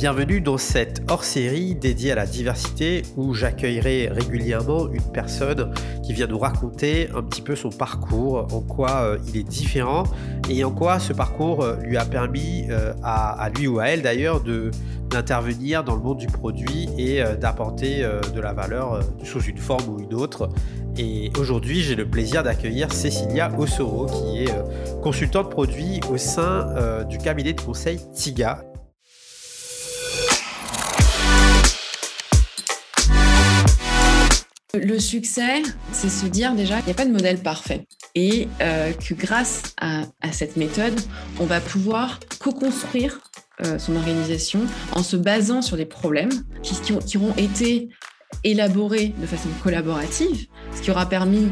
Bienvenue dans cette hors-série dédiée à la diversité où j'accueillerai régulièrement une personne qui vient nous raconter un petit peu son parcours, en quoi euh, il est différent et en quoi ce parcours euh, lui a permis euh, à, lui ou à elle d'ailleurs d'intervenir dans le monde du produit et d'apporter de la valeur sous une forme ou une autre. Et aujourd'hui, j'ai le plaisir d'accueillir Cécilia Ossoro, qui est consultante produit au sein du cabinet de conseil TIGA. Le succès, c'est se dire déjà qu'il n'y a pas de modèle parfait. Et euh, que grâce à, cette méthode, on va pouvoir co-construire euh, son organisation en se basant sur des problèmes qui, qui, auront été élaborés de façon collaborative, ce qui aura permis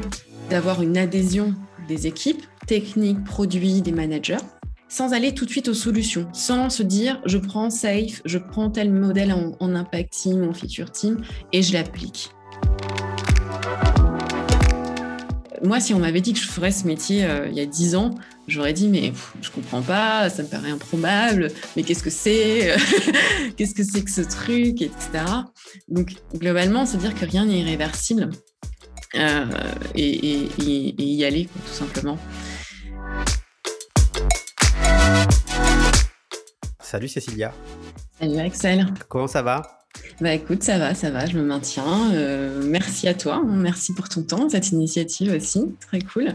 d'avoir une adhésion des équipes, techniques, produits, des managers, sans aller tout de suite aux solutions, sans se dire je prends Safe, je prends tel modèle en, en impact team, en feature team et je l'applique moi, si on m'avait dit que je ferais ce métier euh, il y a dix ans, j'aurais dit mais je comprends pas, ça me paraît improbable, mais qu'est-ce que c'est Qu'est-ce que c'est que ce truc, etc. Donc globalement, se dire que rien n'est irréversible euh, et, y aller tout simplement. Salut Cécilia. Salut Axel. Comment ça va? Bah écoute, ça va, ça va, je me maintiens. Euh, merci à toi, hein. merci pour ton temps, cette initiative aussi, très cool.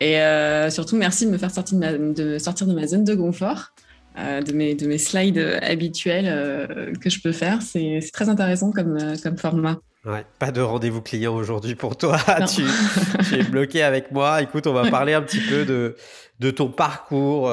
Et euh, surtout, merci de me faire sortir de, ma, de, sortir de ma zone de confort, euh, de, mes, de mes slides habituels que je peux faire. C'est très intéressant comme, comme format. Ouais, pas de rendez-vous client aujourd'hui pour toi. tu, tu, es bloqué avec moi. Écoute, on va parler un petit peu de, de ton parcours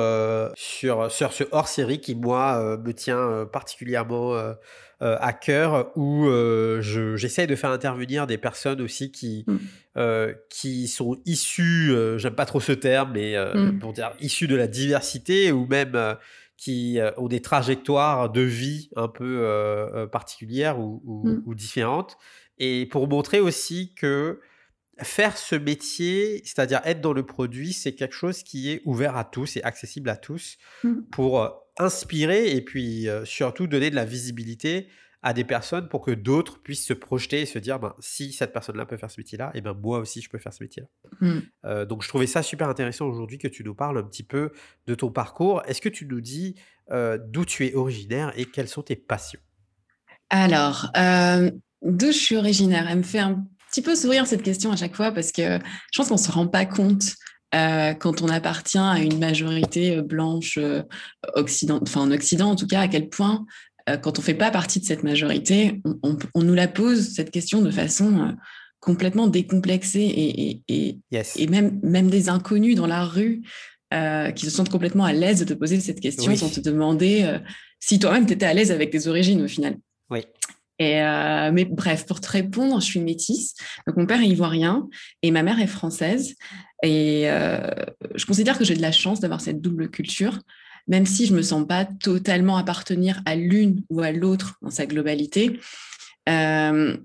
sur, sur ce hors-série qui, moi, me tient particulièrement euh, à cœur où euh, j'essaye de faire intervenir des personnes aussi qui, mm. euh, qui sont issues, j'aime pas trop ce terme, mais mm. pour dire issues de la diversité ou même qui ont des trajectoires de vie un peu particulières ou, mm. ou, différentes. Et pour montrer aussi que faire ce métier, c'est-à-dire être dans le produit, c'est quelque chose qui est ouvert à tous et accessible à tous pour inspirer et puis euh, surtout donner de la visibilité à des personnes pour que d'autres puissent se projeter et se dire ben, si cette personne-là peut faire ce métier-là, et eh ben moi aussi je peux faire ce métier-là. Mmh. Euh, donc je trouvais ça super intéressant aujourd'hui que tu nous parles un petit peu de ton parcours. Est-ce que tu nous dis euh, d'où tu es originaire et quelles sont tes passions? Alors, d'où je suis originaire? Elle me fait un petit peu sourire cette question à chaque fois parce que je pense qu'on ne se rend pas compte euh, quand on appartient à une majorité euh, blanche euh, occident, enfin en Occident en tout cas, à quel point, quand on ne fait pas partie de cette majorité, on, nous la pose, cette question, de façon complètement décomplexée et, et, et, même, même des inconnus dans la rue qui se sentent complètement à l'aise de te poser cette question sans te demander si toi-même tu étais à l'aise avec tes origines au final. Oui. Et mais bref, pour te répondre, je suis métisse. Donc mon père est ivoirien et ma mère est française. Et euh, je considère que j'ai de la chance d'avoir cette double culture, même si je ne me sens pas totalement appartenir à l'une ou à l'autre dans sa globalité. Euh,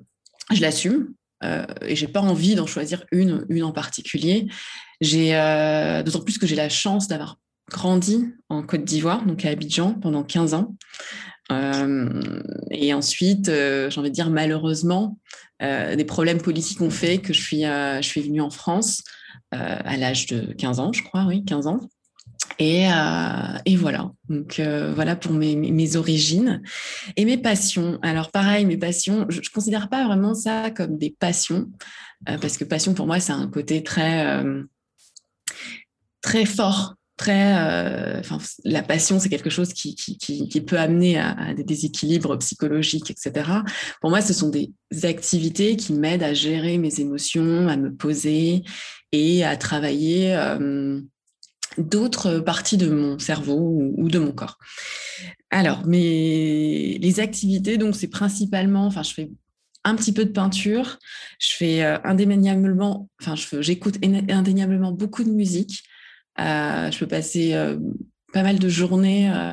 je l'assume euh, et j'ai pas envie d'en choisir une, une en particulier. D'autant plus que j'ai la chance d'avoir grandi en Côte d'Ivoire, donc à Abidjan, pendant 15 ans. Et ensuite, j'ai envie de dire malheureusement, des problèmes politiques ont fait que je suis, je suis venue en France euh, à l'âge de 15 ans, je crois, oui, 15 ans. Et, euh, et, voilà. Donc euh, voilà pour mes, mes, origines et mes passions. Alors pareil, mes passions, je, ne considère pas vraiment ça comme des passions parce que passion pour moi c'est un côté très très fort. Très, enfin, la passion, c'est quelque chose qui, peut amener à, des déséquilibres psychologiques, etc. Pour moi, ce sont des activités qui m'aident à gérer mes émotions, à me poser et à travailler euh, d'autres parties de mon cerveau ou, de mon corps. Alors, mes, les activités, donc c'est principalement, enfin, je fais un petit peu de peinture, je fais euh, indéniablement, enfin, j'écoute indéniablement beaucoup de musique. Euh, je peux passer pas mal de journées euh,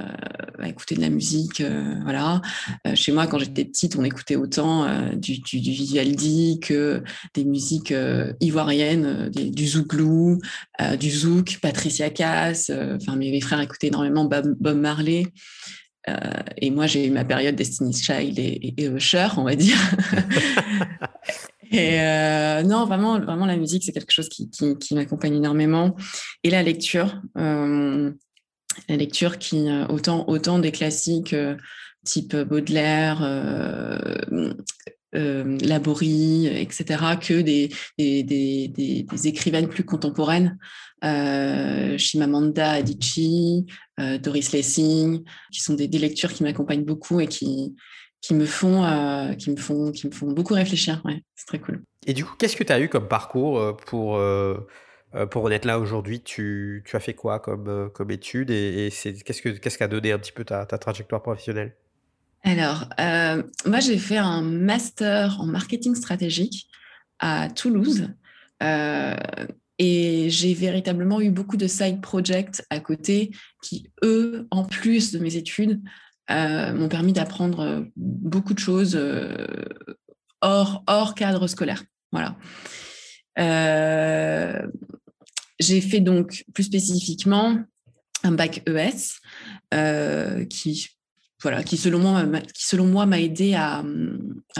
à écouter de la musique. Euh, voilà. Euh, chez moi, quand j'étais petite, on écoutait autant du, du, Vivaldi que des musiques ivoiriennes, du zouglou, du zouk, Patricia Cass. Enfin, mes, frères écoutaient énormément Bob, Marley. et moi, j'ai eu ma période Destiny's Child et, et, on va dire. et non, vraiment, vraiment, la musique, c'est quelque chose qui, m'accompagne énormément. Et la lecture, la lecture qui, autant, autant des classiques type Baudelaire, euh, Laborie, etc., que des, des, écrivaines plus contemporaines, euh, Shimamanda Adichie, euh, Doris Lessing, qui sont des, lectures qui m'accompagnent beaucoup et qui, qui, me font, euh, qui, me font, qui me font beaucoup réfléchir. Ouais, c'est très cool. Et du coup, qu'est-ce que tu as eu comme parcours pour, pour en être là aujourd'hui? Tu, tu, as fait quoi comme, comme études et, et qu'est-ce qu'a ce qu'a donné un petit peu ta, ta trajectoire professionnelle? Alors, euh, moi, j'ai fait un master en marketing stratégique à Toulouse. Euh, et j'ai véritablement eu beaucoup de side projects à côté qui, eux, en plus de mes études, euh, m'ont permis d'apprendre beaucoup de choses hors, hors cadre scolaire. Voilà. j'ai fait donc plus spécifiquement un bac ES qui voilà, selon moi, qui selon moi m'a aidé à,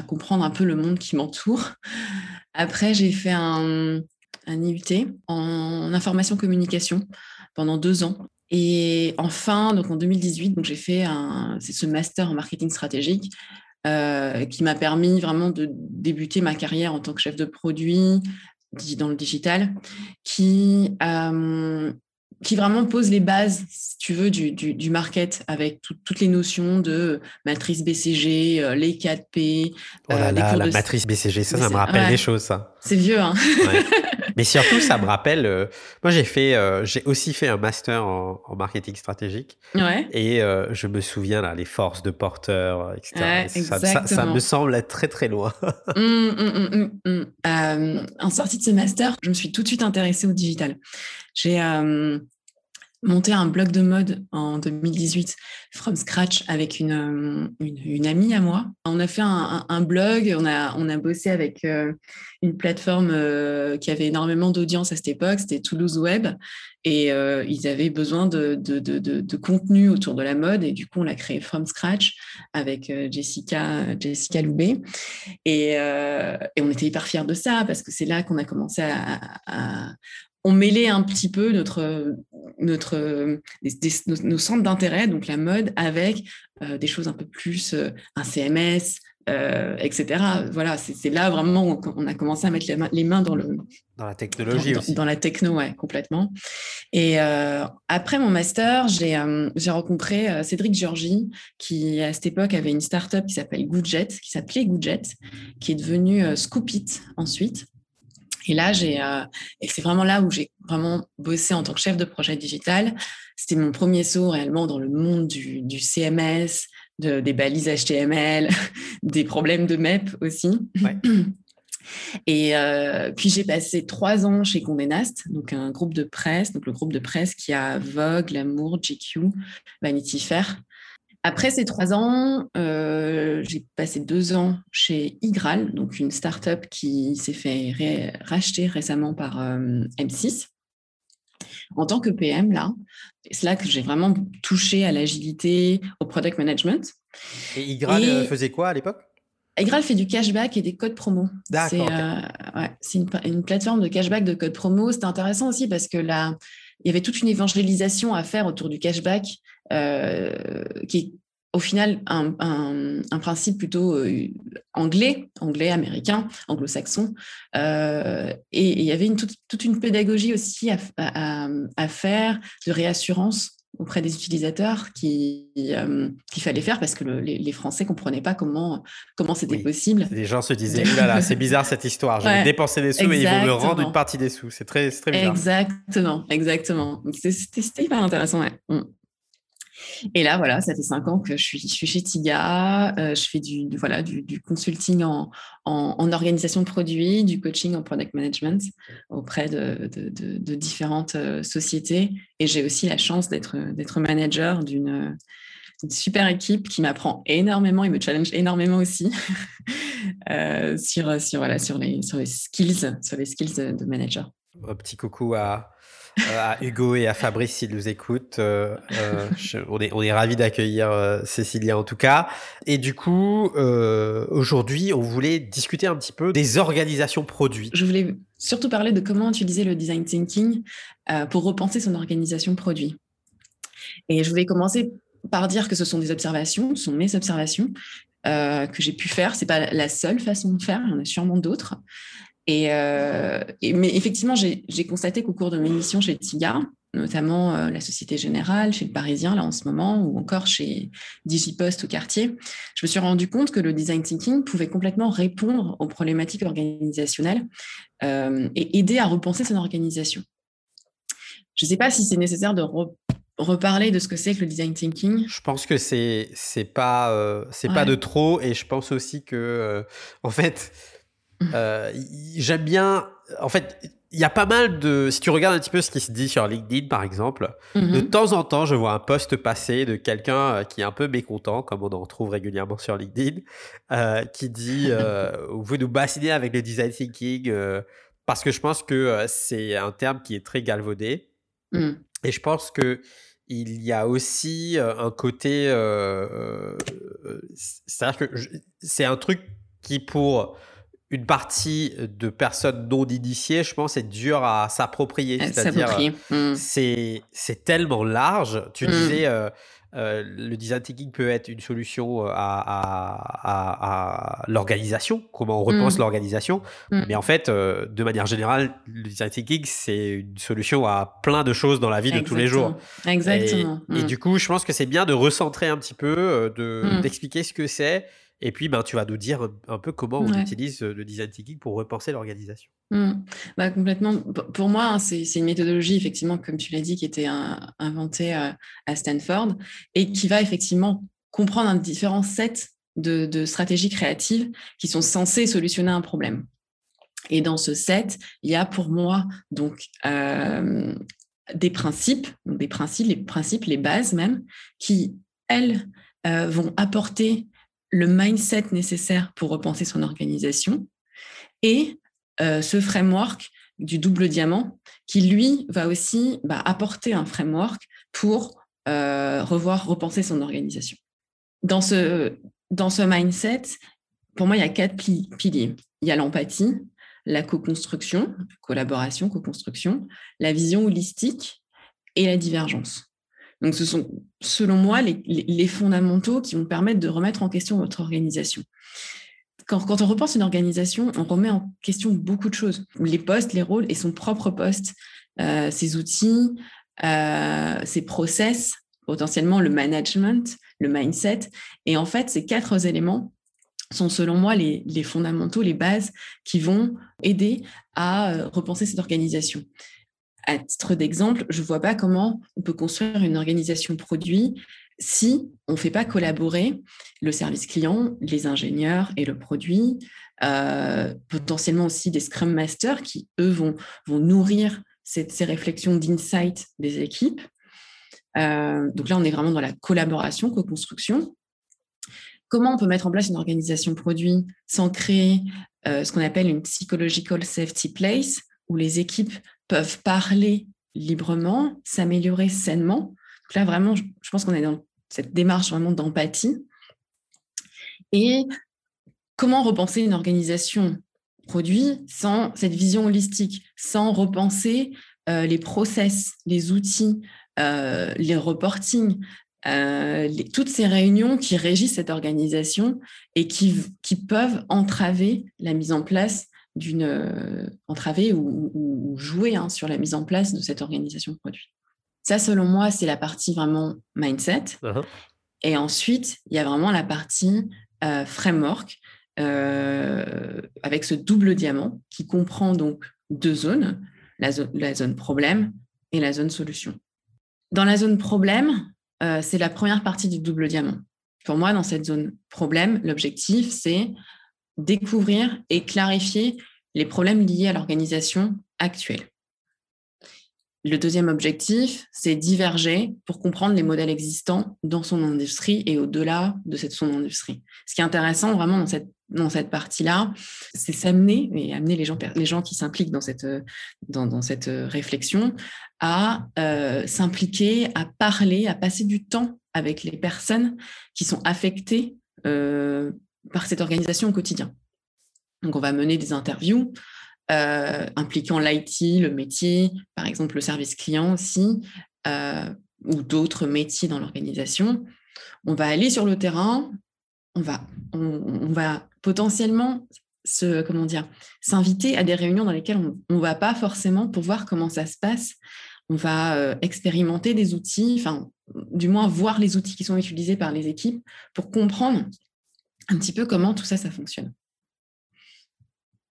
comprendre un peu le monde qui m'entoure. Après, j'ai fait un IUT en information communication pendant deux ans. Et enfin, donc en 2018, donc j'ai fait un, ce master en marketing stratégique euh, qui m'a permis vraiment de débuter ma carrière en tant que chef de produit dans le digital, qui euh, qui vraiment pose les bases, si tu veux, du, du, market avec toutes les notions de matrice BCG, euh, les 4P. Oh là euh, là, la matrice BCG, ça, ça me rappelle des choses, ça. C'est vieux, hein. Mais surtout, ça me rappelle. Euh, moi, j'ai fait, j'ai aussi fait un master en, marketing stratégique. Ouais. Et je me souviens là, les forces de porteur, etc. ça, ça, me semble être très très loin. Hum, hum, hum, en sortie de ce master, je me suis tout de suite intéressée au digital. J'ai monté un blog de mode en 2018 from scratch avec une, une, amie à moi. On a fait un, blog, on a, on a bossé avec euh, une plateforme euh, qui avait énormément d'audience à cette époque, c'était Toulouse Web, et euh, ils avaient besoin de, de, de, de, contenu autour de la mode, et du coup on l'a créé from scratch avec Jessica, Jessica Loubet. Et, et, on était hyper fiers de ça parce que c'est là qu'on a commencé à on mêlait un petit peu notre, notre, nos, centres d'intérêt, donc la mode, avec euh, des choses un peu plus, euh, un CMS, euh, etc. Voilà, c'est là vraiment qu'on a commencé à mettre les mains, dans le dans la technologie aussi. Dans la techno, ouais, complètement. Et après mon master, j'ai rencontré Cédric Georgie, qui à cette époque avait une startup qui s'appelle Goodjet, qui s'appelait Goodjet, qui est devenue Scoopit ensuite. Et là, j'ai, euh, et c'est vraiment là où j'ai vraiment bossé en tant que chef de projet digital. C'était mon premier saut réellement dans le monde du, du CMS, de, des balises HTML, des problèmes de MEP aussi. Et euh, puis j'ai passé trois ans chez Condé Nast, donc un groupe de presse, donc le groupe de presse qui a Vogue, L'Amour, GQ, Vanity Fair. Après ces trois ans, euh, j'ai passé deux ans chez Igral, donc une start-up qui s'est fait racheter récemment par euh, M6 en tant que PM là. C'est là que j'ai vraiment touché à l'agilité, au product management. Et Igral euh, faisait quoi à l'époque? Igral fait du cashback et des codes promo. C'est une, une, plateforme de cashback, de codes promo. C'était intéressant aussi parce que là, il y avait toute une évangélisation à faire autour du cashback qui est au final un, un, principe plutôt euh, anglais, anglais, américain, anglo-saxon. Euh, et il y avait une, toute, une pédagogie aussi à, à, faire de réassurance auprès des utilisateurs qui qu'il fallait faire parce que les, Français comprenaient pas comment comment c'était possible. Les gens se disaient là c'est bizarre cette histoire, je vais dépenser des sous et ils vont me rendre une partie des sous. C'est très très bizarre. Exactement, exactement. C'était hyper intéressant. Ouais. Et là, voilà, ça fait cinq ans que je suis, chez Tiga. Euh, je fais du, voilà, du, consulting en, en, organisation de produits, du coaching en product management auprès de, de, différentes euh, sociétés. Et j'ai aussi la chance d'être manager d'une super équipe qui m'apprend énormément et me challenge énormément aussi euh, sur, sur, voilà, sur, les, sur les skills, sur les skills de, manager. Un petit coucou à, à Hugo et à Fabrice s'ils nous écoutent. Euh, euh, on est, on est ravis d'accueillir euh, Cécilia en tout cas. Et du coup, aujourd'hui, on voulait discuter un petit peu des organisations produits. Je voulais surtout parler de comment utiliser le design thinking pour repenser son organisation produit. Et je voulais commencer par dire que ce sont des observations, ce sont mes observations que j'ai pu faire. C'est pas la seule façon de faire, il y en a sûrement d'autres. Euh, et, mais effectivement, j'ai constaté qu'au cours de mes missions chez TIGA, notamment euh, la Société Générale, chez le Parisien, là en ce moment, ou encore chez DigiPost au quartier, je me suis rendu compte que le design thinking pouvait complètement répondre aux problématiques organisationnelles euh, et aider à repenser son organisation. Je ne sais pas si c'est nécessaire de reparler de ce que c'est que le design thinking. Je pense que c'est c'est pas c'est pas de trop et je pense aussi que en fait euh, j'aime bien. En fait, il y a pas mal de. Si tu regardes un petit peu ce qui se dit sur LinkedIn, par exemple, de mhm. temps en temps, je vois un post passer de quelqu'un euh, qui est un peu mécontent, comme on en trouve régulièrement sur LinkedIn, euh, qui dit Vous nous bassiner avec le design thinking, parce que je pense que c'est un terme qui est très galvaudé. Mhm. Et je pense que il y a aussi un côté. C'est-à-dire que c'est un truc qui, pour une partie de personnes non initiées, je pense, est dur à s'approprier. C'est-à-dire, mmh. c'est tellement large. Tu mmh. disais, euh, euh, le design thinking peut être une solution à, l'organisation, comment on repense mmh. l'organisation. Mais en fait, euh, de manière générale, le design thinking, c'est une solution à plein de choses dans la vie de tous les jours. Exactement. Et, et, du coup, je pense que c'est bien de recentrer un petit peu, d'expliquer ce que c'est et puis, ben, tu vas nous dire un peu comment on utilise le design thinking pour repenser l'organisation. Mmh. Bah, complètement. Pour moi, hein, c'est une méthodologie, effectivement, comme tu l'as dit, qui était inventée à Stanford et qui va effectivement comprendre un différent set de, stratégies créatives qui sont censées solutionner un problème. Et dans ce set, il y a pour moi donc des principes, des principes, les principes, les bases même, qui elles vont apporter le mindset nécessaire pour repenser son organisation et euh, ce framework du double diamant qui, lui, va aussi bah, apporter un framework pour euh, revoir, repenser son organisation. Dans ce, dans ce mindset, pour moi, il y a quatre piliers. Il y a l'empathie, la co-construction, collaboration, co-construction, la vision holistique et la divergence. Donc, ce sont, selon moi, les, fondamentaux qui vont permettre de remettre en question votre organisation. Quand, on repense une organisation, on remet en question beaucoup de choses. Les postes, les rôles et son propre poste, euh, ses outils, euh, ses process, potentiellement le management, le mindset. Et en fait, ces quatre éléments sont selon moi les, fondamentaux, les bases qui vont aider à euh, repenser cette organisation à titre d'exemple, je ne vois pas comment on peut construire une organisation produit si on ne fait pas collaborer le service client, les ingénieurs et le produit, euh, potentiellement aussi des Scrum Masters qui, eux, vont, vont nourrir ces réflexions d'insight des équipes. Euh, donc là, on est vraiment dans la collaboration, co-construction. Comment on peut mettre en place une organisation produit sans créer euh, ce qu'on appelle une psychological safety place, où les équipes peuvent parler librement, s'améliorer sainement. Là, vraiment, je, pense qu'on est dans cette démarche vraiment d'empathie. Et comment repenser une organisation produit sans cette vision holistique, sans repenser euh, les process, les outils, euh, les reporting, euh, toutes ces réunions qui régissent cette organisation et qui, qui peuvent entraver la mise en place d'une euh, entravée ou, jouer hein, sur la mise en place de cette organisation de produit. Ça, selon moi, c'est la partie vraiment mindset. Uh-huh. Et ensuite, il y a vraiment la partie euh, framework euh, avec ce double diamant qui comprend donc deux zones, la, la, zone problème et la zone solution. Dans la zone problème, c'est la première partie du double diamant. Pour moi, dans cette zone problème, l'objectif, c'est découvrir et clarifier les problèmes liés à l'organisation actuelle. Le deuxième objectif, c'est diverger pour comprendre les modèles existants dans son industrie et au-delà de cette son industrie. Ce qui est intéressant vraiment dans cette dans cette partie-là, c'est s'amener et amener les gens, les gens qui s'impliquent dans cette, dans, cette réflexion à euh, s'impliquer, à parler, à passer du temps avec les personnes qui sont affectées euh, par cette organisation au quotidien. Donc, on va mener des interviews euh, impliquant l'IT, le métier, par exemple le service client aussi, ou d'autres métiers dans l'organisation. On va aller sur le terrain, on va, on, va potentiellement se, comment dire, s'inviter à des réunions dans lesquelles on ne va pas forcément pour voir comment ça se passe. On va euh, expérimenter des outils, enfin, du moins voir les outils qui sont utilisés par les équipes pour comprendre un petit peu comment tout ça, ça fonctionne.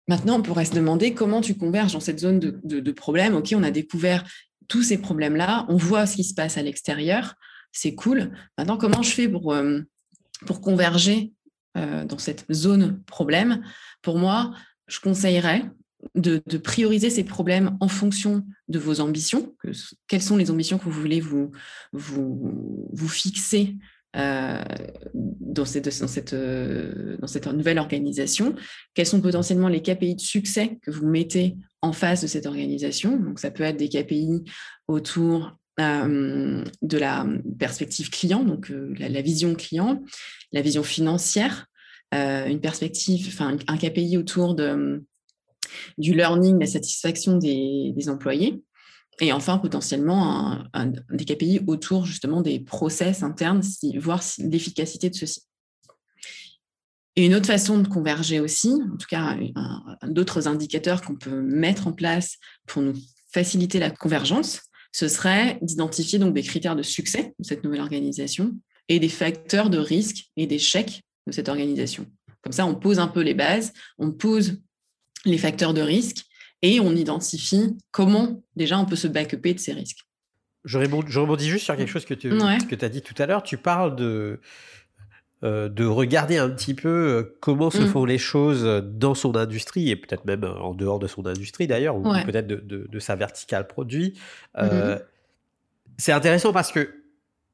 Maintenant, on pourrait se demander comment tu converges dans cette zone de, de, problème. OK, on a découvert tous ces problèmes-là, on voit ce qui se passe à l'extérieur, c'est cool. Maintenant, comment je fais pour, euh, converger euh, dans cette zone problème, pour moi, je conseillerais de, prioriser ces problèmes en fonction de vos ambitions. quelles sont les ambitions que vous voulez vous fixer euh, euh, dans cette nouvelle organisation. Quels sont potentiellement les KPI de succès que vous mettez en face de cette organisation? Donc, ça peut être des KPI autour de la perspective client, donc la, vision client, la vision financière, une perspective, enfin un KPI autour du learning, la satisfaction des, employés, et enfin potentiellement un, des KPI autour justement des process internes, voir l'efficacité de ceux-ci. Et une autre façon de converger aussi, en tout cas d'autres indicateurs qu'on peut mettre en place pour nous faciliter la convergence, ce serait d'identifier donc des critères de succès de cette nouvelle organisation et des facteurs de risque et d'échec de cette organisation. Comme ça, on pose un peu les bases, on pose les facteurs de risque et on identifie comment déjà on peut se backuper de ces risques. Je rebondis, juste sur quelque chose que tu que as dit tout à l'heure. Tu parles de, euh, de regarder un petit peu euh, comment se mm. font les choses dans son industrie et peut-être même euh, en dehors de son industrie d'ailleurs, ou peut-être de, sa verticale produit. Mm-hmm. C'est intéressant parce que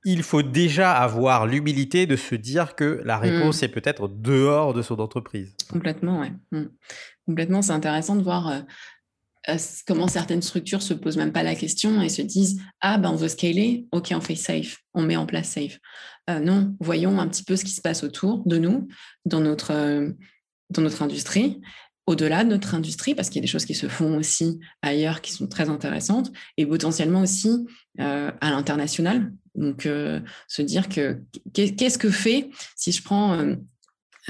il faut déjà avoir l'humilité de se dire que la réponse mm. est peut-être dehors de son entreprise. Complètement, ouais. Mm. Complètement, c'est intéressant de voir comment certaines structures se posent même pas la question et se disent ah ben on veut scaler, ok on fait safe, on met en place safe. Euh, non, voyons un petit peu ce qui se passe autour de nous, dans notre euh, dans notre industrie, au-delà de notre industrie, parce qu'il y a des choses qui se font aussi ailleurs qui sont très intéressantes, et potentiellement aussi euh, à l'international. Donc, se dire que qu'est-ce que fait, si je prends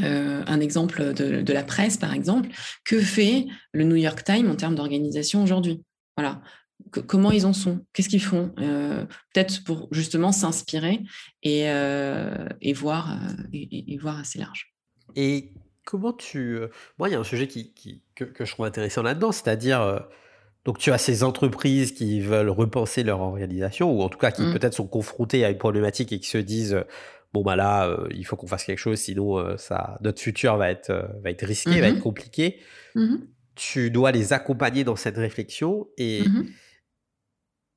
euh, un exemple de, la presse, par exemple, que fait le New York Times en termes d'organisation aujourd'hui? Voilà. comment ils en sont? Qu'est-ce qu'ils font? Euh, Peut-être pour justement s'inspirer et, euh, et, voir, et, voir assez large. Et comment tu... Moi, il y a un sujet qui, que, que, je trouve intéressant là-dedans, c'est-à-dire... Donc tu as ces entreprises qui veulent repenser leur organisation, ou en tout cas qui mmh. peut-être sont confrontées à une problématique et qui se disent bon bah là, euh, il faut qu'on fasse quelque chose, sinon euh, ça, notre futur va être, euh, va être risqué, va être mmh compliqué. Mmh tu dois les accompagner dans cette réflexion et mmh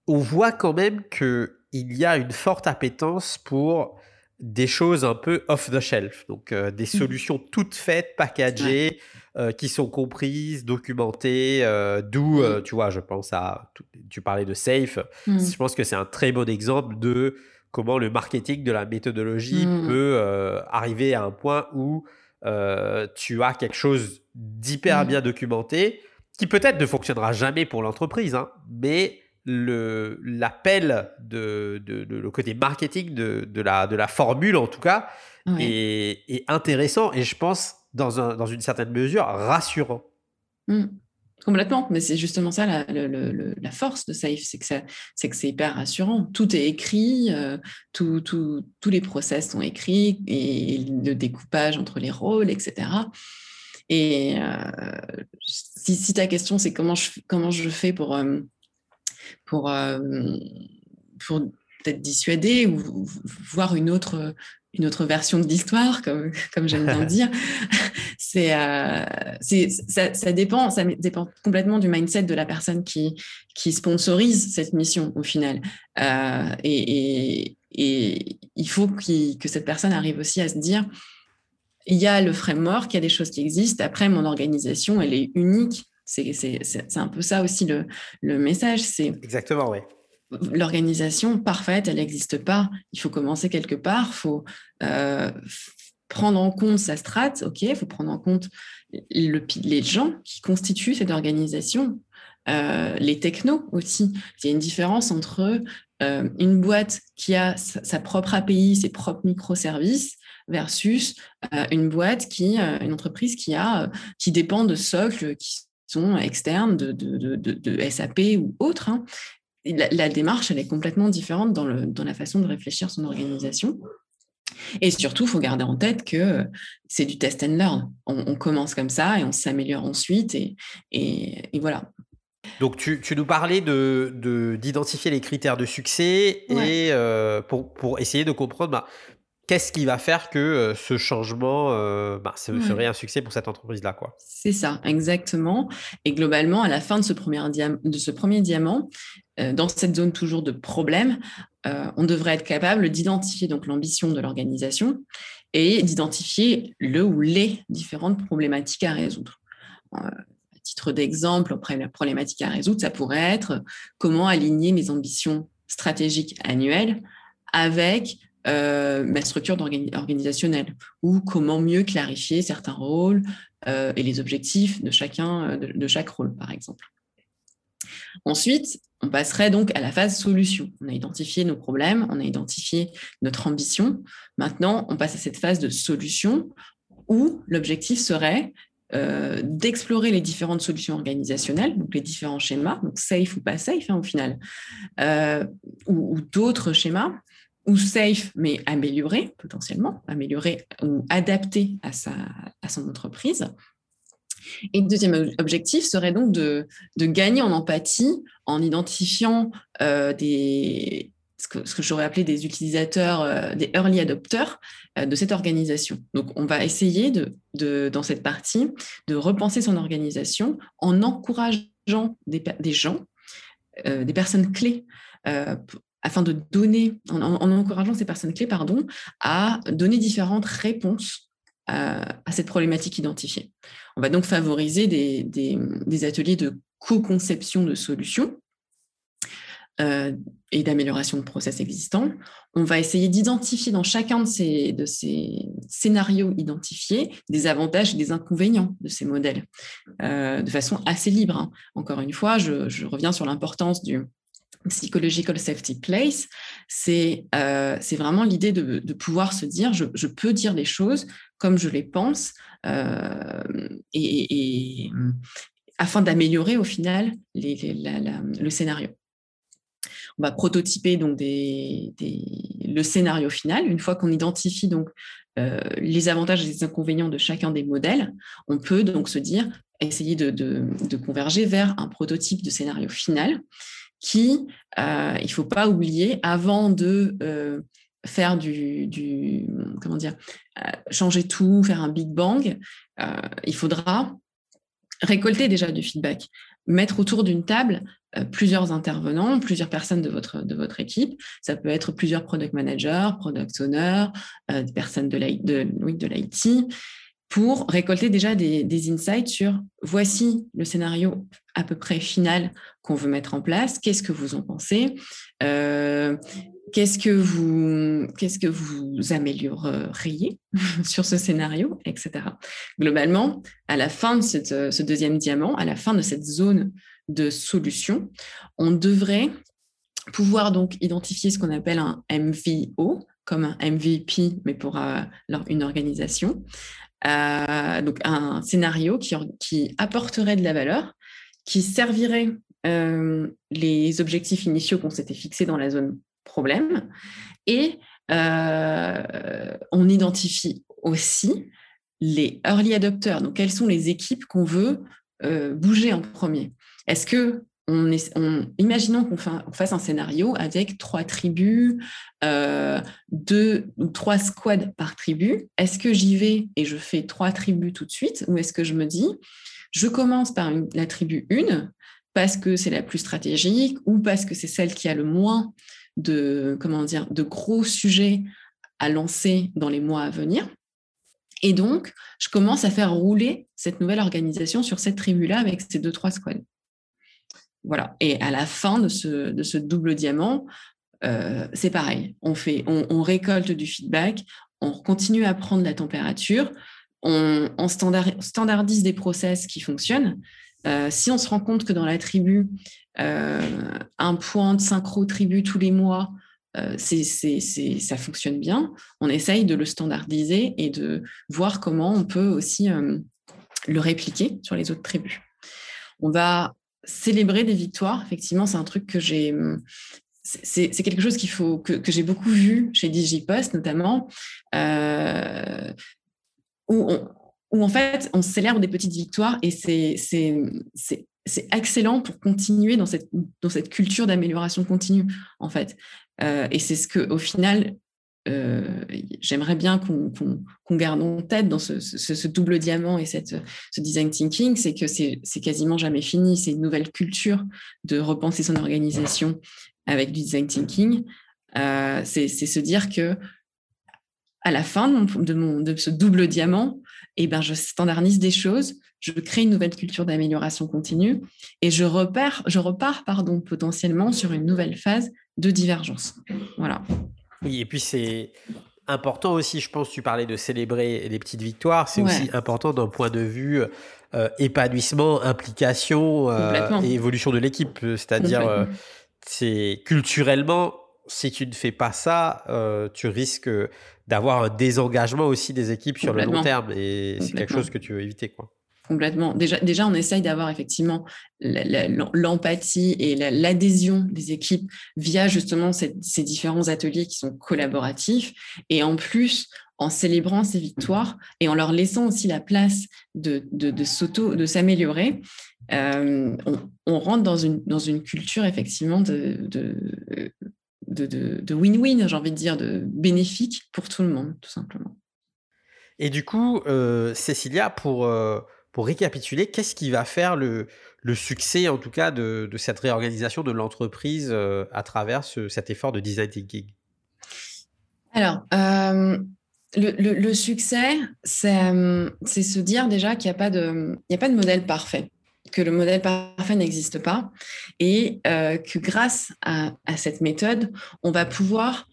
on voit quand même qu'il y a une forte appétence pour des choses un peu off the shelf, donc des solutions toutes faites, packagées, qui sont comprises, documentées, d'où, tu vois, je pense à, tu parlais de Safe, je pense que c'est un très bon exemple de comment le marketing de la méthodologie mmh. peut euh, arriver à un point où euh, tu as quelque chose d'hyper mmh. bien documenté, qui peut-être ne fonctionnera jamais pour l'entreprise, hein, mais l'appel de, le côté marketing de, la, de la formule, en tout cas, est, intéressant et je pense, dans, un, dans une certaine mesure, rassurant. Complètement, mais c'est justement ça la, force de Safe, c'est que c'est hyper rassurant. Tout est écrit, euh, tous les process sont écrits et le découpage entre les rôles, etc. Et euh, si, ta question c'est comment je fais pour euh, peut-être dissuader ou voir une autre une autre version de l'histoire, comme, comme j'aime bien dire. c'est, euh, ça, ça, dépend, ça dépend complètement du mindset de la personne qui, qui sponsorise cette mission au final. Euh, et, et, et, il faut que cette personne arrive aussi à se dire, il y a le framework, il y a des choses qui existent. Après, mon organisation, elle est unique. C'est un peu ça aussi le, le message. Exactement, oui. L'organisation parfaite, elle n'existe pas. Il faut commencer quelque part. Il faut euh, prendre en compte sa strate. OK, il faut prendre en compte le, les gens qui constituent cette organisation. Euh, les technos aussi. Il y a une différence entre euh, une boîte qui a sa, propre API, ses propres microservices, versus une boîte qui, une entreprise qui a, qui dépend de socles qui sont externes de, de, de, SAP ou autres. Hein. La, démarche, elle est complètement différente dans, le, dans la façon de réfléchir son organisation. Et surtout, il faut garder en tête que c'est du test and learn. On, commence comme ça et on s'améliore ensuite. Et, et, voilà. Donc, tu, tu nous parlais d'identifier de, les critères de succès et euh, pour, pour, essayer de comprendre bah, qu'est-ce qui va faire que euh, ce changement euh, bah, serait un succès pour cette entreprise-là quoi? C'est ça, exactement. Et globalement, à la fin de ce premier, de ce premier diamant, euh, dans cette zone toujours de problème, on devrait être capable d'identifier donc l'ambition de l'organisation et d'identifier le ou les différentes problématiques à résoudre. à titre d'exemple, la problématique à résoudre, ça pourrait être comment aligner mes ambitions stratégiques annuelles avec euh, ma structure organisationnelle ou comment mieux clarifier certains rôles euh, et les objectifs de chacun euh, de, chaque rôle, par exemple. Ensuite, on passerait donc à la phase solution. On a identifié nos problèmes, on a identifié notre ambition. Maintenant, on passe à cette phase de solution où l'objectif serait d'explorer les différentes solutions organisationnelles, donc les différents schémas, safe ou pas safe hein, au final, ou d'autres schémas, ou safe, mais amélioré potentiellement, amélioré ou adapté à, sa, à son entreprise. Et le deuxième objectif serait donc de, de gagner en empathie en identifiant euh, des, ce que, j'aurais appelé des utilisateurs, euh, des early adopters euh, de cette organisation. Donc, on va essayer de, de, dans cette partie de repenser son organisation en encourageant des, des gens, des personnes clés afin de donner, en, encourageant ces personnes clés, pardon, à donner différentes réponses euh, à, cette problématique identifiée. On va donc favoriser des, ateliers de co-conception de solutions euh, et d'amélioration de process existants. On va essayer d'identifier dans chacun de ces, scénarios identifiés des avantages et des inconvénients de ces modèles euh, de façon assez libre. Hein. Encore une fois, je reviens sur l'importance du, Psychological Safety Place, c'est euh, vraiment l'idée de, pouvoir se dire, je, je, peux dire les choses comme je les pense, euh, et, afin d'améliorer au final le scénario. On va prototyper donc le scénario final. Une fois qu'on identifie donc euh, les avantages et les inconvénients de chacun des modèles, on peut donc se dire, essayer de converger vers un prototype de scénario final qui, euh, il ne faut pas oublier, avant de euh, faire du, comment dire, euh, changer tout, faire un big bang, il faudra récolter déjà du feedback, mettre autour d'une table plusieurs intervenants, plusieurs personnes de votre, de votre équipe. Ça peut être plusieurs product managers, product owners, des personnes de l'IT, de, de pour récolter déjà des, insights sur voici le scénario à peu près final qu'on veut mettre en place, qu'est-ce que vous en pensez, euh, qu'est-ce que vous que vous amélioreriez sur ce scénario, etc. Globalement, à la fin de ce deuxième diamant, à la fin de cette zone de solution, on devrait pouvoir donc identifier ce qu'on appelle un MVO, comme un MVP, mais pour euh, une organisation, euh, donc un scénario qui, apporterait de la valeur, qui servirait euh, les objectifs initiaux qu'on s'était fixés dans la zone problème. Et euh, on identifie aussi les early adopters. Donc, quelles sont les équipes qu'on veut bouger en premier? Est-ce que on imaginons qu'on fasse un scénario avec trois tribus, euh, deux ou trois squads par tribu. Est-ce que j'y vais et je fais trois tribus tout de suite ou est-ce que je me dis, je commence par la tribu 1 parce que c'est la plus stratégique ou parce que c'est celle qui a le moins de, comment de gros sujets à lancer dans les mois à venir? Et donc, je commence à faire rouler cette nouvelle organisation sur cette tribu-là avec ces deux, trois squads. Voilà. Et à la fin de ce, double diamant, euh, c'est pareil. On, fait, on, récolte du feedback, on continue à prendre la température, on, standardise des process qui fonctionnent. Euh, si on se rend compte que dans la tribu, euh, un point de synchro tribu tous les mois, ça fonctionne bien, on essaye de le standardiser et de voir comment on peut aussi le répliquer sur les autres tribus. On va célébrer des victoires. Effectivement, c'est un truc que j'ai. C'est quelque chose qu'il faut que, j'ai beaucoup vu chez DigiPost notamment, euh, où, où, en fait on célèbre des petites victoires et c'est excellent pour continuer dans cette, dans cette culture d'amélioration continue en fait. Euh, et c'est ce que au final euh, j'aimerais bien qu'on garde en tête dans ce, double diamant et cette, ce design thinking, c'est que c'est quasiment jamais fini. C'est une nouvelle culture de repenser son organisation avec du design thinking. Euh, c'est se dire que à la fin de, ce double diamant, eh ben, je standardise des choses, je crée une nouvelle culture d'amélioration continue et je, repère, je repars pardon, potentiellement sur une nouvelle phase de divergence. Voilà. Oui, et puis c'est important aussi, je pense, tu parlais de célébrer les petites victoires, c'est aussi important d'un point de vue euh, épanouissement, implication euh, et évolution de l'équipe. C'est-à-dire, euh, c'est culturellement, si tu ne fais pas ça, tu risques d'avoir un désengagement aussi des équipes sur le long terme et c'est quelque chose que tu veux éviter. Quoi. Complètement. Déjà, déjà on essaye d'avoir effectivement l'empathie et l'adhésion des équipes via justement ces, différents ateliers qui sont collaboratifs. Et en plus, en célébrant ces victoires et en leur laissant aussi la place de, de, de s'améliorer, euh, on, rentre dans une, dans une culture effectivement de, de win-win, j'ai envie de dire, de bénéfique pour tout le monde, tout simplement. Et du coup, euh, Cécilia, pour, euh, pour récapituler, qu'est-ce qui va faire le, succès, en tout cas, de, cette réorganisation de l'entreprise euh, à travers cet effort de design thinking? Alors, euh, le, succès, euh, c'est se dire déjà qu'il n'y a, pas de, modèle parfait, que le modèle parfait n'existe pas, et que grâce à, à, cette méthode, on va pouvoir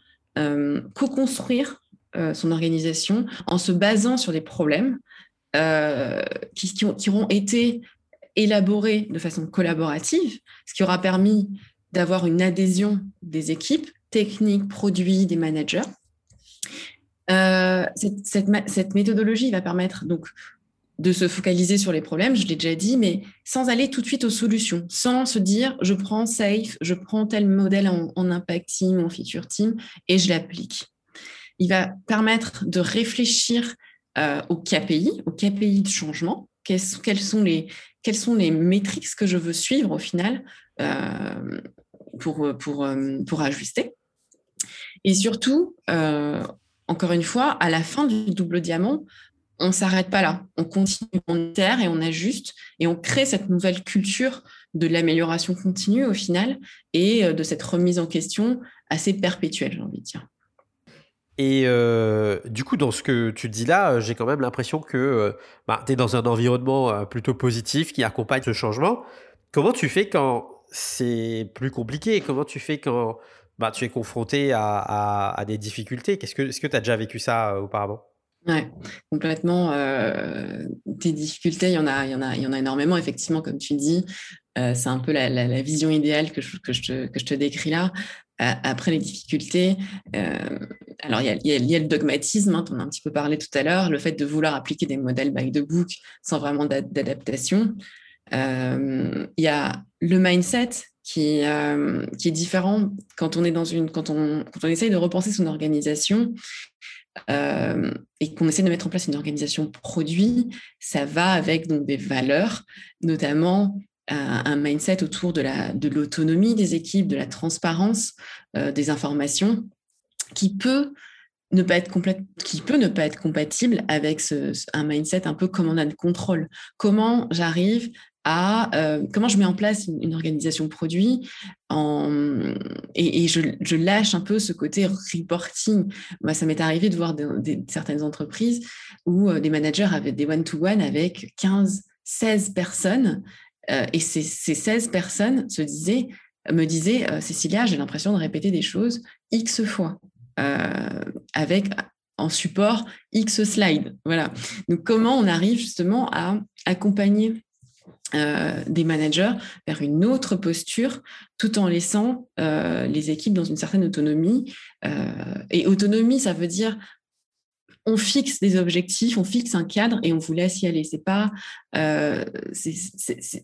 co-construire son organisation en se basant sur les problèmes euh, qui, qui, auront été élaborés de façon collaborative, ce qui aura permis d'avoir une adhésion des équipes techniques, produits, des managers. Euh, cette, méthodologie va permettre donc de se focaliser sur les problèmes, je l'ai déjà dit, mais sans aller tout de suite aux solutions, sans se dire je prends Safe, je prends tel modèle en, en impact team, en feature team et je l'applique. Il va permettre de réfléchir euh, au KPI, au KPI de changement. Quelles, sont les, métriques que je veux suivre au final euh, pour, pour, euh, pour ajuster Et surtout, encore une fois, à la fin du double diamant, on ne s'arrête pas là. On continue, on itère et on ajuste et on crée cette nouvelle culture de l'amélioration continue au final et de cette remise en question assez perpétuelle, j'ai envie de dire. Et euh, du coup, dans ce que tu dis là, euh, j'ai quand même l'impression que euh, bah, tu es dans un environnement plutôt positif qui accompagne ce changement. Comment tu fais quand c'est plus compliqué? Comment tu fais quand bah, tu es confronté à, des difficultés? Est-ce que tu as déjà vécu ça auparavant? Oui, complètement. des difficultés, il y, en a, il, y en a, il y en a énormément, effectivement, comme tu dis. c'est un peu la, vision idéale que je, te, que je te décris là après les difficultés, euh, alors il y, a, le dogmatisme, hein, on a un petit peu parlé tout à l'heure, le fait de vouloir appliquer des modèles by the book sans vraiment d'adaptation. Euh, il y a le mindset qui, euh, est différent quand on est dans une, quand on, essaye de repenser son organisation. et qu'on essaie de mettre en place une organisation produit, ça va avec des valeurs, notamment un mindset autour de l'autonomie de des équipes, de la transparence euh, des informations, qui peut ne pas être compatible avec un mindset un peu commandant de contrôle. Comment j'arrive à comment je mets en place une, organisation produit en, et, je, lâche un peu ce côté reporting? Moi, ça m'est arrivé de voir certaines entreprises où des managers avaient des one-to-one avec 15, 16 personnes et ces, ces 16 personnes se disaient me disait Cécilia, j'ai l'impression de répéter des choses X fois. avec en support X slides. Voilà. Donc, comment on arrive justement à accompagner des managers vers une autre posture tout en laissant les équipes dans une certaine autonomie? et autonomie, ça veut dire on fixe des objectifs, on fixe un cadre et on vous laisse y aller. C'est pas, euh,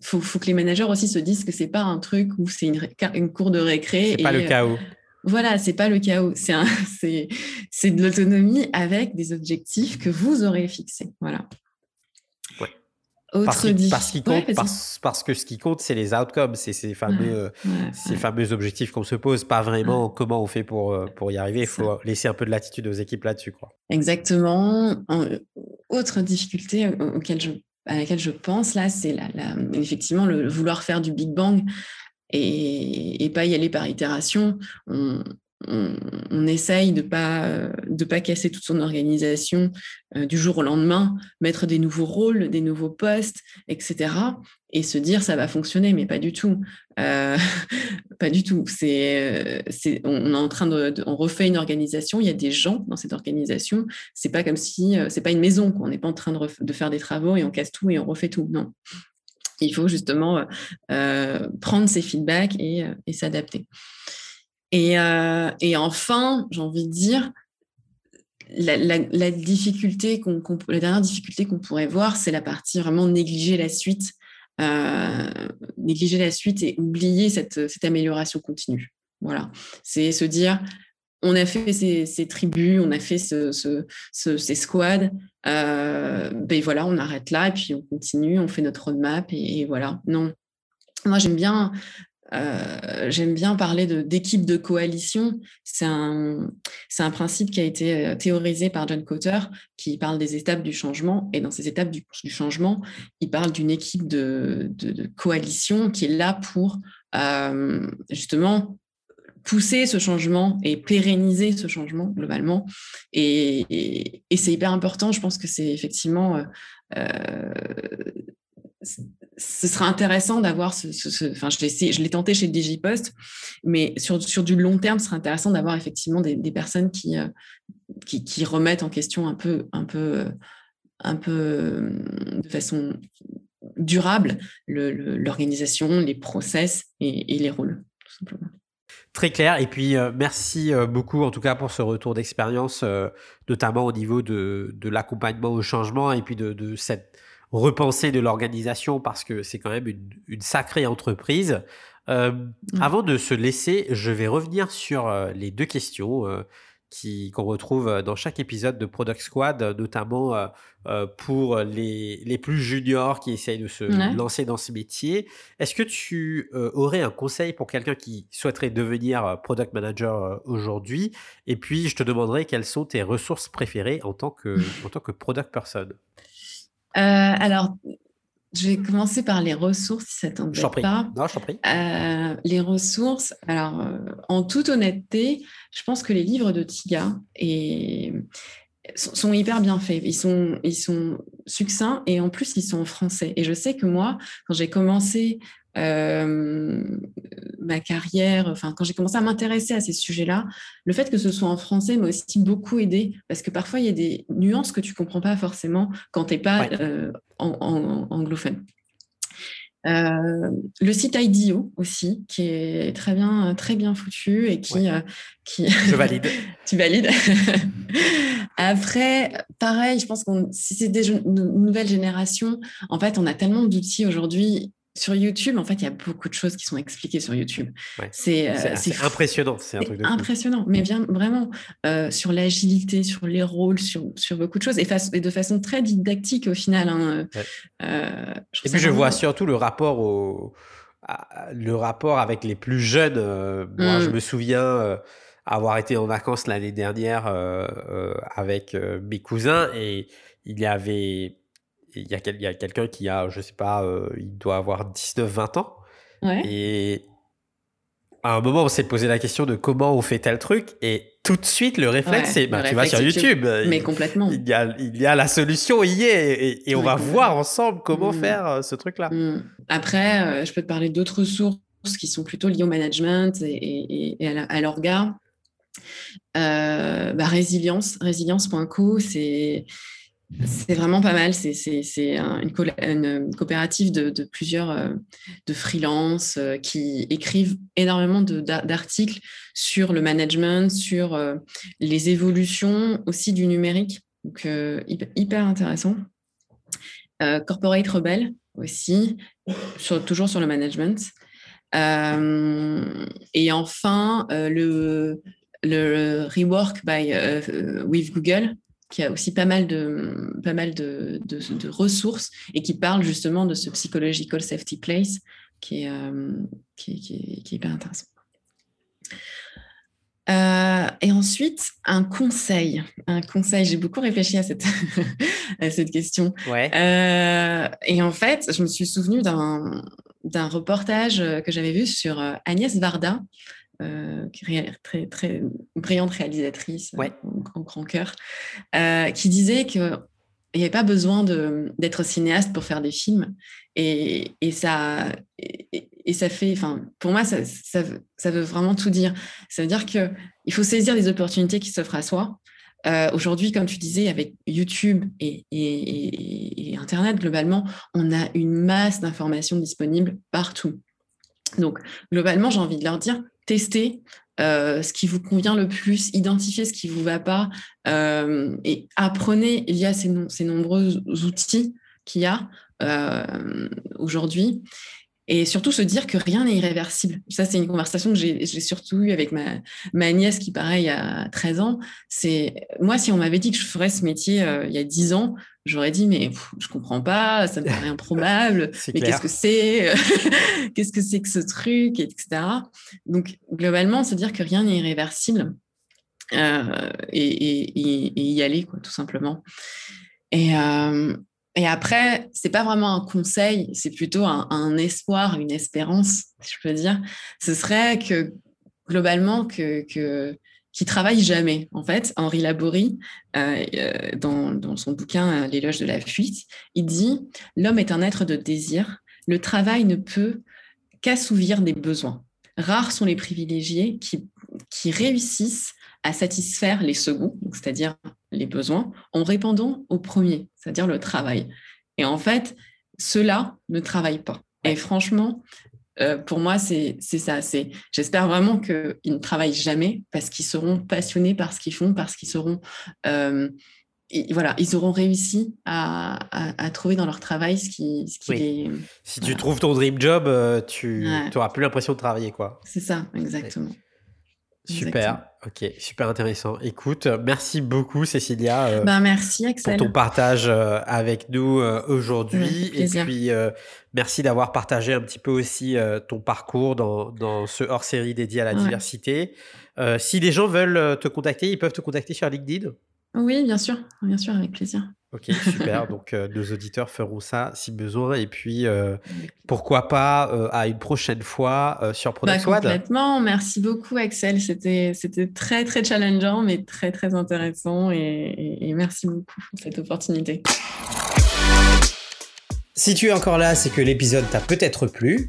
faut, que les managers aussi se disent que c'est pas un truc où c'est une, une, cour de récré. C'est pas le euh, chaos. voilà, c'est pas le chaos. C'est c'est de l'autonomie avec des objectifs que vous aurez fixés. Voilà parce, compte, parce, que ce qui compte, c'est les outcomes, c'est ces fameux, ces fameux objectifs qu'on se pose, pas vraiment comment on fait pour, euh, pour y arriver. Il faut laisser un peu de latitude aux équipes là-dessus. Quoi. Exactement. autre difficulté auquel je, à laquelle je pense là, c'est la, effectivement le vouloir faire du Big Bang et, et pas y aller par itération. On, on, essaye de pas de pas casser toute son organisation euh, du jour au lendemain, mettre des nouveaux rôles, des nouveaux postes, etc. Et se dire ça va fonctionner, mais pas du tout, euh, pas du tout. C'est, on est en train de, refait une organisation. Il y a des gens dans cette organisation. C'est pas comme si c'est pas une maison. Quoi. On n'est pas en train de, faire des travaux et on casse tout et on refait tout. Non, il faut justement euh, prendre ces feedbacks et s'adapter. Euh, et, enfin, j'ai envie de dire, la, difficulté la dernière difficulté qu'on pourrait voir, c'est la partie vraiment négliger la suite, euh, négliger la suite et oublier cette, amélioration continue. Voilà, c'est se dire, on a fait ces, tribus, on a fait ces squads, euh, ben voilà, on arrête là et puis on continue, on fait notre roadmap et voilà. Non, moi j'aime bien euh, j'aime bien parler d'équipe de, coalition. C'est un, principe qui a été euh, théorisé par John Cotter, qui parle des étapes du changement. Et dans ces étapes du, changement, il parle d'une équipe de, coalition qui est là pour euh, justement pousser ce changement et pérenniser ce changement globalement. Et, c'est hyper important. Je pense que c'est effectivement ce sera intéressant d'avoir ce, enfin je l'ai je l'ai tenté chez Digipost mais sur, sur du long terme ce sera intéressant d'avoir effectivement des, personnes qui, euh, qui, qui remettent en question un peu un peu un peu euh, de façon durable l'organisation les process et, les rôles tout simplement Très clair. Et puis, euh, merci beaucoup, en tout cas, pour ce retour d'expérience, notamment au niveau de, de l'accompagnement au changement et puis de, de cette repenser de l'organisation parce que c'est quand même une, sacrée entreprise. Euh, mmh. Avant de se laisser, je vais revenir sur euh, les deux questions euh, qui, qu'on retrouve dans chaque épisode de Product Squad, notamment pour les, les, plus juniors qui essayent de se lancer dans ce métier. Est-ce que tu aurais un conseil pour quelqu'un qui souhaiterait devenir Product Manager aujourd'hui? Et puis, je te demanderai quelles sont tes ressources préférées en tant que, en tant que Product Person. Euh, alors, je vais commencer par les ressources, si ça t'embête pas. Non, je prie. Euh, les ressources, alors, euh, en toute honnêteté, je pense que les livres de Tiga et, sont, hyper bien faits. Ils sont, ils sont succincts et en plus, ils sont en français. Et je sais que moi, quand j'ai commencé euh, ma carrière, enfin quand j'ai commencé à m'intéresser à ces sujets-là, le fait que ce soit en français m'a aussi beaucoup aidé parce que parfois il y a des nuances que tu comprends pas forcément quand tu n'es pas euh, en, anglophone. Euh, le site IDEO aussi, qui est très bien, très bien foutu et qui, qui... je valide. tu valides. Après, pareil, je pense que si c'est des nouvelles générations, en fait, on a tellement d'outils aujourd'hui sur YouTube, en fait, il y a beaucoup de choses qui sont expliquées sur YouTube. C'est euh, impressionnant, c'est impressionnant, mais bien vraiment euh, sur l'agilité, sur les rôles, sur, sur beaucoup de choses et, et de façon très didactique au final. Hein, euh, et puis je vois surtout le rapport au le rapport avec les plus jeunes. Moi, je mmh. me souviens avoir été en vacances l'année dernière avec mes cousins et il y avait il y a, quelqu'un qui a, je sais pas, il doit avoir 19-20 ans. Et à un moment, on s'est posé la question de comment on fait tel truc, et tout de suite, le réflexe, c'est bah, tu vas sur YouTube. Mais complètement. Il y, a, il y a la solution, il y est, et, on va voir ensemble comment mm. faire euh, ce truc-là. Mm. Après, euh, je peux te parler d'autres sources qui sont plutôt liées au management et, à l'orga. Euh, bah, résilience, résilience.co, c'est c'est vraiment pas mal. C'est une, coopérative de, plusieurs euh, de freelance euh, qui écrivent énormément d'articles sur le management, sur euh, les évolutions aussi du numérique. Donc, hyper, intéressant. Corporate Rebel aussi, toujours sur le management. et enfin, le, le Rework by, with Google, qui a aussi pas mal de, pas mal de, de, ressources et qui parle justement de ce psychological safety place qui est, euh, qui, qui, qui, est hyper intéressant. Euh, et ensuite, un conseil. Un conseil, j'ai beaucoup réfléchi à cette, à cette question. Ouais. Euh, et en fait, je me suis souvenu d'un reportage que j'avais vu sur Agnès Varda, euh, très, très brillante réalisatrice, ouais. grand, grand cœur, euh, qui disait qu'il n'y avait pas besoin d'être cinéaste pour faire des films. Et, et ça, et, ça fait, enfin, pour moi, ça, ça, ça, veut vraiment tout dire. Ça veut dire qu'il faut saisir les opportunités qui s'offrent à soi. Euh, aujourd'hui, comme tu disais, avec YouTube et, et, Internet, globalement, on a une masse d'informations disponibles partout. Donc, globalement, j'ai envie de leur dire, testez euh, ce qui vous convient le plus, identifiez ce qui ne vous va pas euh, et apprenez il y a ces, ces nombreux outils qu'il y a euh, aujourd'hui. Et surtout se dire que rien n'est irréversible. Ça, c'est une conversation que j'ai surtout eue avec ma, ma nièce qui, pareil, a 13 ans. C'est Moi, si on m'avait dit que je ferais ce métier il y a 10 ans, j'aurais dit mais je comprends pas, ça me paraît improbable, mais qu'est-ce que c'est, qu'est-ce que c'est que ce truc, etc. Donc globalement, se dire que rien n'est irréversible euh, et, y aller quoi, tout simplement. Et, euh, et après, c'est pas vraiment un conseil, c'est plutôt un, espoir, une espérance, si je peux dire. Ce serait que globalement que, qui travaille jamais. En fait, Henri Laborie, euh, euh, dans, son bouquin euh, L'éloge de la fuite, il dit L'homme est un être de désir. Le travail ne peut qu'assouvir des besoins. Rares sont les privilégiés qui, qui réussissent à satisfaire les seconds, c'est-à-dire les besoins, en répondant au premier, c'est-à-dire le travail. Et en fait, ceux-là ne travaillent pas. Et franchement, euh, pour moi, c'est ça. C'est, j'espère vraiment qu'ils ne travaillent jamais parce qu'ils seront passionnés par ce qu'ils font, parce qu'ils seront, euh, voilà, ils auront réussi à, trouver dans leur travail ce qui, ce qui Si tu trouves ton dream job, euh, tu n'auras plus l'impression de travailler, quoi. C'est ça, exactement. Super, ok, super intéressant. Écoute, merci beaucoup Cécilia. Euh, ben, merci Axel. Pour ton partage euh, avec nous euh, aujourd'hui. et puis, merci d'avoir partagé un petit peu aussi ton parcours dans, dans ce hors-série dédié à la diversité. si les gens veulent te contacter, ils peuvent te contacter sur LinkedIn? Oui, bien sûr, bien sûr, avec plaisir. Ok, super. Donc, euh, nos auditeurs feront ça si besoin. Et puis, euh, pourquoi pas euh, à une prochaine fois sur Product bah, Complètement. Merci beaucoup, Axel. C'était, c'était très, très challengeant, mais très, très intéressant. et merci beaucoup pour cette opportunité. Si tu es encore là, c'est que l'épisode t'a peut-être plu.